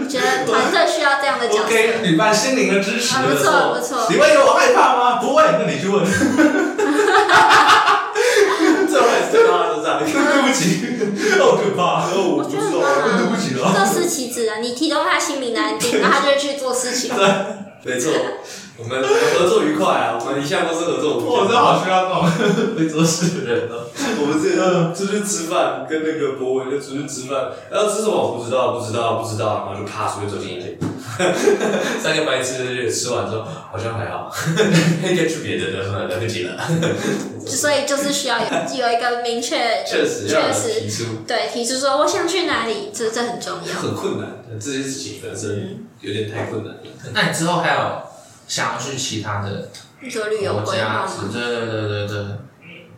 我觉得团队需要这样的角色。给旅伴心灵的支持。不错不错。你问有我害怕吗？不会，那你去问。这还是在他身上，对不起，好可怕，我不知道，对不起了。各司其职啊，你提到他心灵的安定，然后他就会去做事情。对，没错，我们合作愉快啊，我们一向都是合作。我真的好需要那种会做事的人哦。我们这样出去吃饭，跟那个博文就出去吃饭，然后吃什么我不知道，不知道，不知道，然后就啪出去走进一间。三个白痴吃完之后好像还好，应该去别的地方，来不及了。所以就是需要有有一个明确，确实确实提出，对提出说我想去哪里，这这很重要。很困难，这些事情本身有点太困难。那你之后还有想要去其他的国家？对对对对对，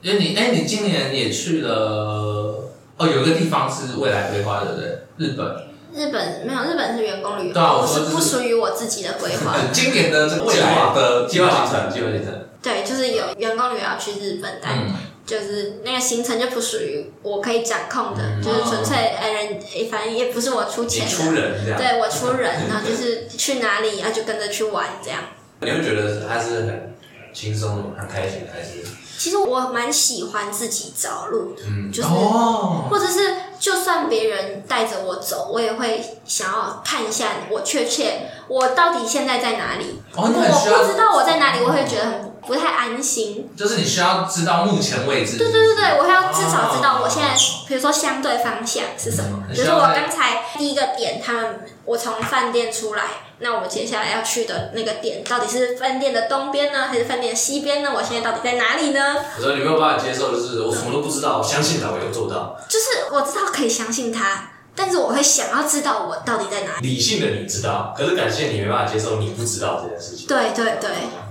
因为你哎，你今年也去了哦，有一个地方是未来规划的，对不对？日本。日本没有，日本是员工旅游，不是不属于我自己的规划。今年的未来的计划行程，计划行程。对，就是有员工旅游要去日本，但就是那个行程就不属于我可以掌控的，就是纯粹哎人，反正也不是我出钱的，出人这样。对，我出人，然后就是去哪里，然后就跟着去玩这样。你会觉得他是很轻松的，很开心，还是？其实我蛮喜欢自己找路的，嗯、就是，哦、或者是就算别人带着我走，我也会想要看一下我确切我到底现在在哪里。如果我不知道我在哪里，我会觉得很不太安心。就是你需要知道目前位置。对对对对，我还要至少知道我现在，比如说相对方向是什么。比如说我刚才第一个点，他们我从饭店出来。那我们接下来要去的那个点，到底是饭店的东边呢，还是饭店的西边呢？我现在到底在哪里呢？我说你没有办法接受就是，我什么都不知道，我相信他，我有做到。就是我知道可以相信他，但是我会想要知道我到底在哪里。理性的你知道，可是感谢你没办法接受你不知道这件事情。对对对。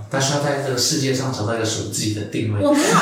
但是要在这个世界上找到一个属于自己的定位。我没有。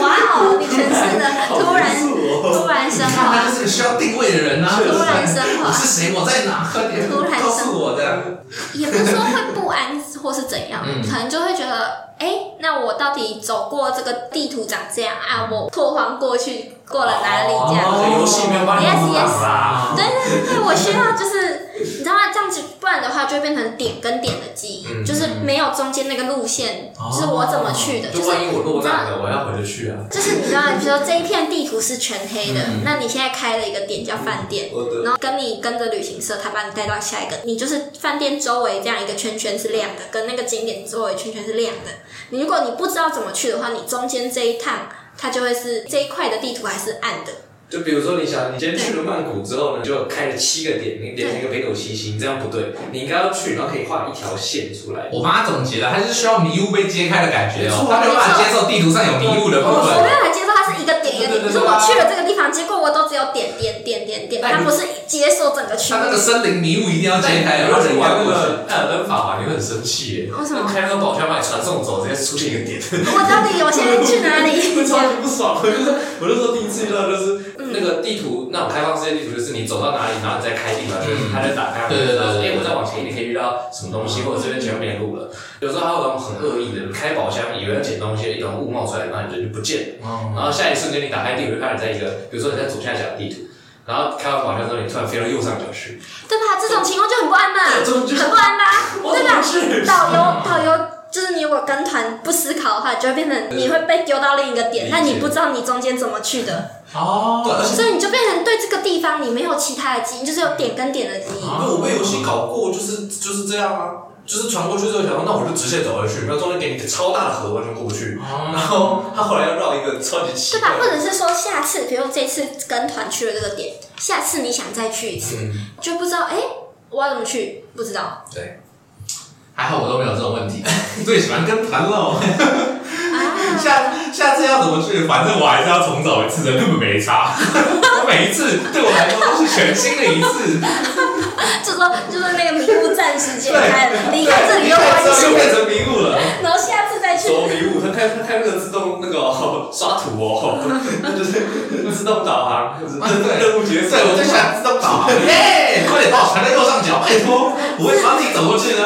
哇哦！你真是的突然突然升华，他就是需要定位的人啊！突然升华，我是谁？我在哪？突然告诉我的。也不是说会不安或是怎样，可能就会觉得，哎，那我到底走过这个地图长这样啊？我拓荒过去过了哪里？这样。游戏没有办法。Yes yes。对对对，我需要就是。你知道吗？这样子，不然的话就会变成点跟点的记忆，就是没有中间那个路线，就是我怎么去的。就万一我落难了，我要回得去啊。就是你知道，比如说这一片地图是全黑的，那你现在开了一个点叫饭店，然后跟你跟着旅行社，他把你带到下一个，你就是饭店周围这样一个圈圈是亮的，跟那个景点周围圈圈是亮的。你如果你不知道怎么去的话，你中间这一趟它就会是这一块的地图还是暗的。就比如说，你想，你今天去了曼谷之后呢，就开了七个点，你点了一个北斗七星，这样不对，你应该要去，然后可以画一条线出来。我帮他总结了，还是需要迷雾被揭开的感觉哦，他没有办法接受地图上有迷雾的部分。我没有办法接受它是一个点一个点，可是我去了这个地方，结果我都只有点点点点点，它不是接受整个区域。他那个森林迷雾一定要揭开，然后人玩那个艾尔登法环，你会很生气耶。为什么？开那个宝箱把你传送走，直接出现一个点。我到底我现在去哪里？超级不爽，我就说，我就说第一次遇到就是那个地图。那种开放世界地图就是你走到哪里，然后你再开地图，就是它在打开。对对对。哎，我再往前一点可以遇到什么东西，或者这边前面没路了。有时候还有那种很恶意的，你开宝箱以为要捡东西，一种雾冒出来，然后你人就不见了。然后下一瞬间你打开地图，就看你在一个，比如说你在左下角的地图，然后开完方向之后，你突然飞到右上角去，对吧？这种情况就很不安嘛，很不安啦，对吧？导游 导游就是你如果跟团不思考的话，就会变成你会被丢到另一个点，但你不知道你中间怎么去的哦，所以你就变成对这个地方你没有其他的记忆，就是有点跟点的记忆。因为我被游戏搞过，就是就是这样啊。就是传过去之后，想说那我就直线走回去，然后中间给你一个超大的河，完全过不去。然后他后来要绕一个超级奇怪。对吧？或者是说下次，比如说这次跟团去了这个点，下次你想再去一次，嗯、就不知道哎，我要怎么去？不知道。对，还好我都没有这种问题，最喜欢跟团喽。下下次要怎么去？反正我还是要重走一次的，根本没差。我每一次对我来说都是全新的一次。就说就说那个迷雾暂时解开了，离开这里又完又变成迷雾了。然后下次再去。走迷雾，他开他开那个自动那个刷图哦，那就是自动导航，对任务结束，对我最喜欢自动导航，耶！快点把我传在右上角，拜托，我会帮你走过去呢。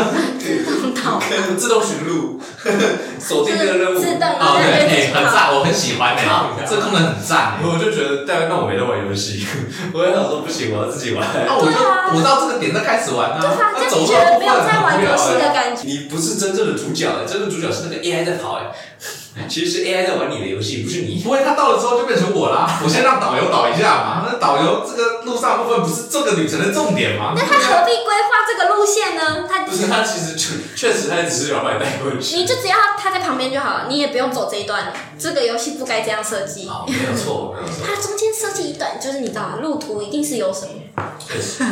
自动导航，自动寻路，锁定这个任务。自动哦，对，很赞，我很喜欢诶，这功能很赞。我就觉得，但那我没在玩游戏，我也想说不行，我要自己玩。那我就我到这个点再开始玩啊。那走觉得没有在玩游戏的感觉。你不是真正的主角，真正的主角是那个 AI 在跑哎。其实是 AI 在玩你的游戏，不是你。不会，他到了之后就变成我啦。我先让导游导一下嘛。那导游这个路上部分不是这个旅程的重点吗？那他何必规划这个路线呢？他不是他其实确 确实他只是要把你带过去。你就只要他在旁边就好了，你也不用走这一段。这个游戏不该这样设计。哦，没有错，没有错。它中间设计一段，就是你知道路途一定是有什么。确实。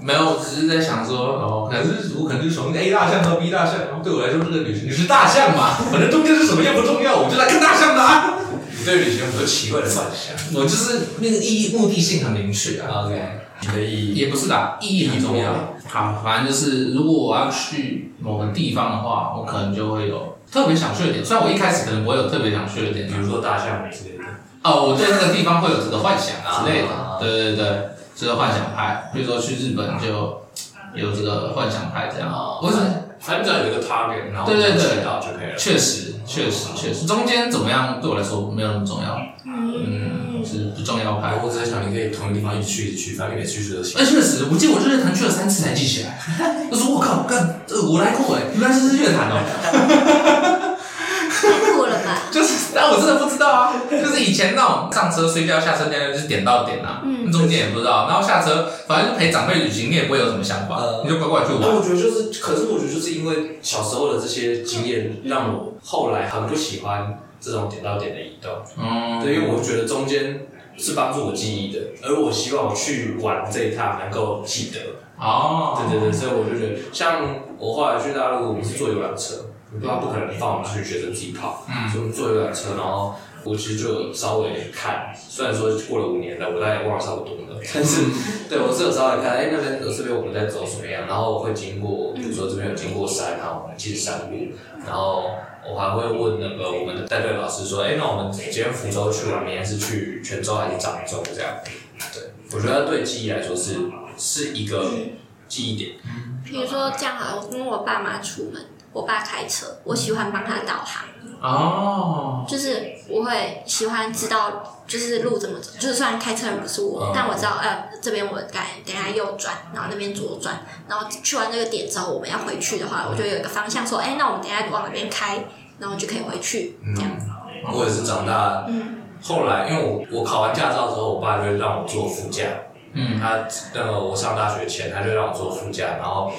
没有，我只是在想说，哦，可能是我可能就是从 A 大象到 B 大象，然后对我来说这个旅程就是大象嘛，反正中间是。什么也不重要，我就来看大象的啊。你对旅行有很多奇怪的幻想。我就是那个意义目的性很明确啊。OK，你的意义也不是的，意义很重要。好，反正就是如果我要去某个地方的话，我可能就会有特别想去的点。虽然我一开始可能不会有特别想去的点，比如说大象之类的。哦，我对那个地方会有这个幻想啊之类的。对对对，这个幻想派，比如说去日本就有这个幻想派这样。不是，反正只要有一个 target，然后对对对，到就可以了。确实。确实，确实，中间怎么样对我来说没有那么重要，嗯，是不重要派。我只在想，你可以同一个地方一直去，一直去，反正每次去都行。哎，确实，我记得我日月潭去了三次才记起来。我说我靠，干，我来过哎，原来是日月潭哦。就是，但我真的不知道啊。就是以前那种上车睡觉、下车那样，就是点到点啊。嗯。中间也不知道，然后下车，反正就陪长辈旅行，你也不会有什么想法，你就乖乖去玩。我觉得就是，可是我觉得就是因为小时候的这些经验，让我后来很不喜欢这种点到点的移动。嗯。对，因为我觉得中间是帮助我记忆的，而我希望我去玩这一趟能够记得。哦。对对对，所以我就觉得，像我后来去大陆，我是坐游览车。他不可能放我们去学生自己跑，嗯，所以我们坐一辆车，然后我其实就稍微看，虽然说过了五年了，我大概忘了差不多了，但 是对我是有稍微看，哎、欸，那边这边我们在走什么样，然后会经过，比如说这边有经过山，然后我们进山路，然后我还会问那个我们的带队老师说，哎、欸，那我们今天福州去了，明天是去泉州还是漳州这样？对，我觉得对记忆来说是是一个记忆点。比如说这样好了，我跟我爸妈出门。我爸开车，我喜欢帮他导航。哦，就是我会喜欢知道，就是路怎么走。就是虽然开车人不是我，但我知道，呃，这边我该等下右转，然后那边左转，然后去完那个点之后，我们要回去的话，我就有一个方向，说，哎，那我们等下往哪边开，然后就可以回去。这样。我也是长大，嗯，后来因为我我考完驾照之后，我爸就会让我坐副驾。嗯，他那个我上大学前，他就让我坐副驾，然后。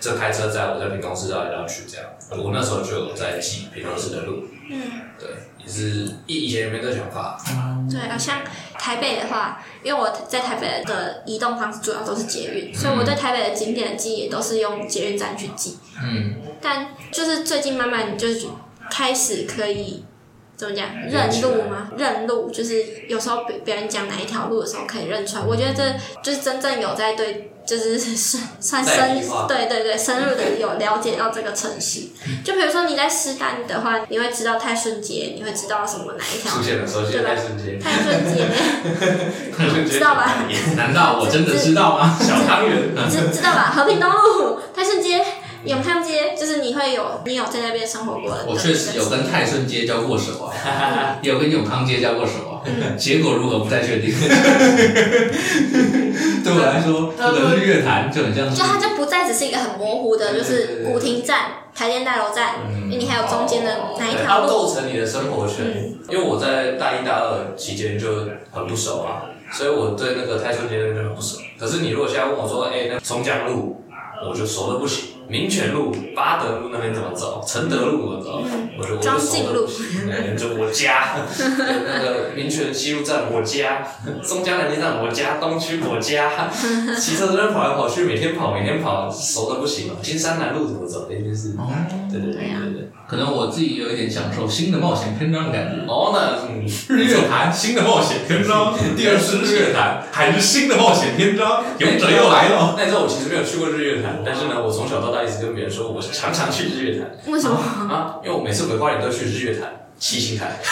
这开车载我在屏东市绕来绕去这样，我那时候就有在记屏东市的路。嗯，对，也是以以前也没这想法。嗯，对，像台北的话，因为我在台北的移动方式主要都是捷运，所以我对台北的景点的记忆也都是用捷运站去记。嗯，但就是最近慢慢就是开始可以怎么讲认路吗？认路就是有时候别别人讲哪一条路的时候可以认出来。我觉得这就是真正有在对。就是算算深，对对对，深入的有了解到这个城市。就比如说你在师大的话，你会知道泰顺街，你会知道什么哪一条？出现了，首先泰顺街。泰顺街，知道吧？难道我真的知道吗？小汤圆，知知道吧？和平东路、泰顺街、永康街就是你会有你有在那边生活过的。我确实有跟泰顺街交过手啊，有跟永康街交过手啊，结果如何不太确定。对我来说，这个日月潭就很像，就它就不再只是一个很模糊的，就是古亭站、台电大楼站，你还有中间的哪一条路。它构成你的生活圈。因为我在大一、大二期间就很不熟啊，所以我对那个泰顺街就很不熟。可是你如果现在问我说，哎，那松江路，我就熟的不行。民权路、八德路那边怎么走？承德路怎么走？我就我就熟了。哎，就我家，那个民权西路站我家，松江南京站我家，东区我家，骑车这边跑来跑去，每天跑每天跑，熟的不行了。金山南路怎么走？那边是，对对对对对。可能我自己有一点享受新的冒险篇章的感觉。哦，那日月潭新的冒险篇章，第二次日月潭还是新的冒险篇章，勇者又来了。那你知道我其实没有去过日月潭，但是呢，我从小到大。一直跟别人说，我是常常去日月潭。为什么啊？因为我每次回花莲都去日月潭、七星潭。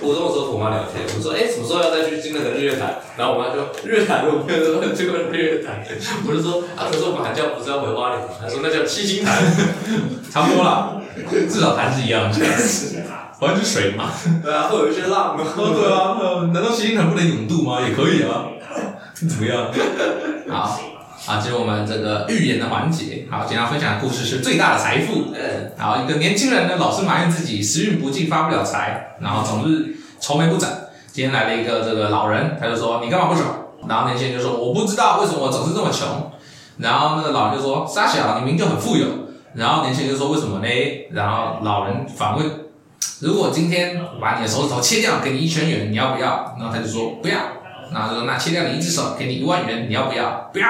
我跟我说我妈聊天，我说哎，什么时候要再去那个日月潭？然后我妈说日月潭，我没有说去过日月潭。我就说啊，可是我们寒假不是要回花莲吗？她说那叫七星潭，差不多了，至少潭是一样的，反正是水嘛。对啊，会有一些浪。对 啊，难道七星潭不能永渡吗？也可以啊。怎么样？好，啊，进入我们这个预言的环节。好，今天要分享的故事是最大的财富。嗯，好，一个年轻人呢，老是埋怨自己时运不济，发不了财，然后总是愁眉不展。今天来了一个这个老人，他就说：“你干嘛不爽？”然后年轻人就说：“我不知道为什么我总是这么穷。”然后那个老人就说：“傻小，你明明就很富有。”然后年轻人就说：“为什么呢？”然后老人反问：“如果今天把你的手指头切掉，给你一千元，你要不要？”然后他就说：“不要。”然后就说，那切掉你一只手，给你一万元，你要不要？不要。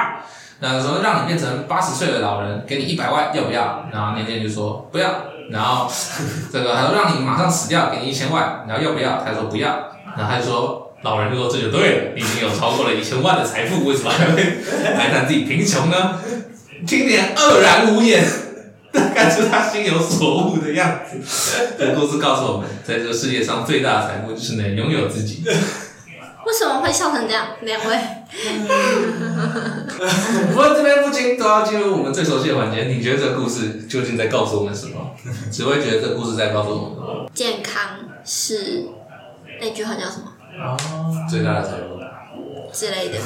然后说，让你变成八十岁的老人，给你一百万，要不要？然后那天就说不要。然后这个他说，让你马上死掉，给你一千万，然后要不要？他说不要。然后他就说，老人就说，这就对了，你已经有超过了一千万的财富，为什么还会还谈自己贫穷呢？听见愕然无言，感觉他心有所悟的样子。这故事告诉我们，在这个世界上最大的财富就是能拥有自己。为什么会笑成这样？两位，不过这边不禁都要进入我们最熟悉的环节。你觉得这个故事究竟在告诉我们什么？只会觉得这故事在告诉我们，健康是那句话叫什么？哦，最大的财富之类的。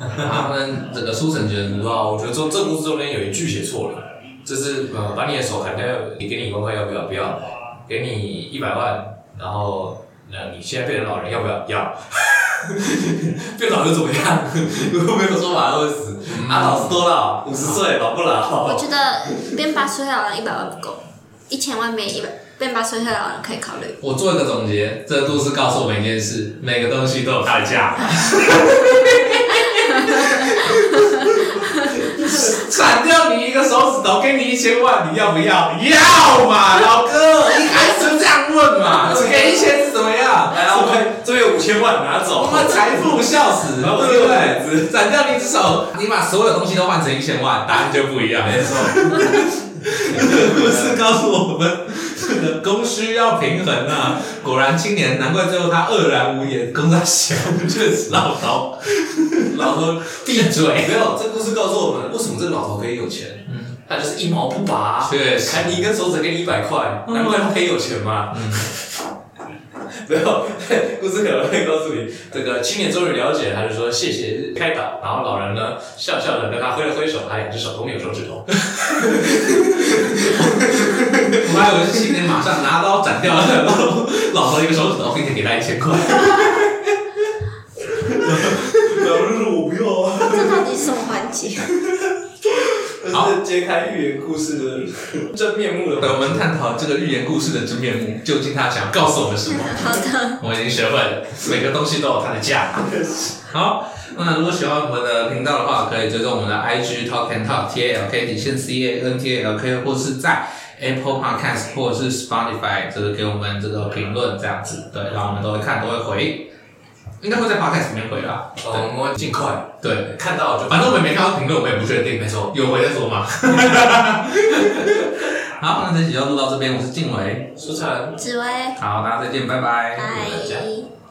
他们整个书城觉得，不知道，我觉得这这故事中间有一句写错了，就是呃，把你的手砍掉，你给你一万块要不要？不要，给你一百万，然后。那你现在变成老人要不要？要。变老又怎么样？如果没有说法会死。啊，老是多老？五十岁老不老？我觉得变八十岁老人一百万不够，一千万变一百，变八十岁老人可以考虑。我做一个总结，这个故事告诉我们一件事：每个东西都有它的价。砍掉你一个手指头，给你一千万，你要不要？要嘛，老哥，一开始就这样问嘛？来，我们这边有五千万拿走，我们财富笑死，对不对？斩掉你一只手，你把所有东西都换成一千万，答案就不一样。没错。故事告诉我们，这个供需要平衡啊！果然青年，难怪最后他愕然无言。公在想，确实老头，老头闭嘴。没有，这故事告诉我们，为什么这个老头可以有钱？嗯，他就是一毛不拔，确实，砍你一根手指给你一百块，难怪他可以有钱嘛。嗯。没有，故事可能会告诉你，这个青年终于了解，他就说谢谢开导，然后老人呢笑笑的跟他挥了挥手，他两只手都没有手指头。我还以为是青年马上拿刀斩掉了老头一个手指头，并且给他一千块。老人说：“我不要啊。”这到底是什么环节？好，揭开寓言故事的真面目了。等我们探讨这个寓言故事的真面目，究竟他想告诉我们什么？好的，我已经学会了，每个东西都有它的价。好，那如果喜欢我们的频道的话，可以追踪我们的 IG Talk and Talk T A L K 底线 C A N T A L K，或是在 Apple Podcast 或者是 Spotify，就是给我们这个评论这样子，对，然后我们都会看，都会回。应该会在 podcast 里面回啦，我们尽快。对，看到就。反正我们没看到评论，我们也不确定。没错，有回再说嘛。好，那这集就录到这边，我是静伟，舒晨，紫薇。好，大家再见，拜拜。拜。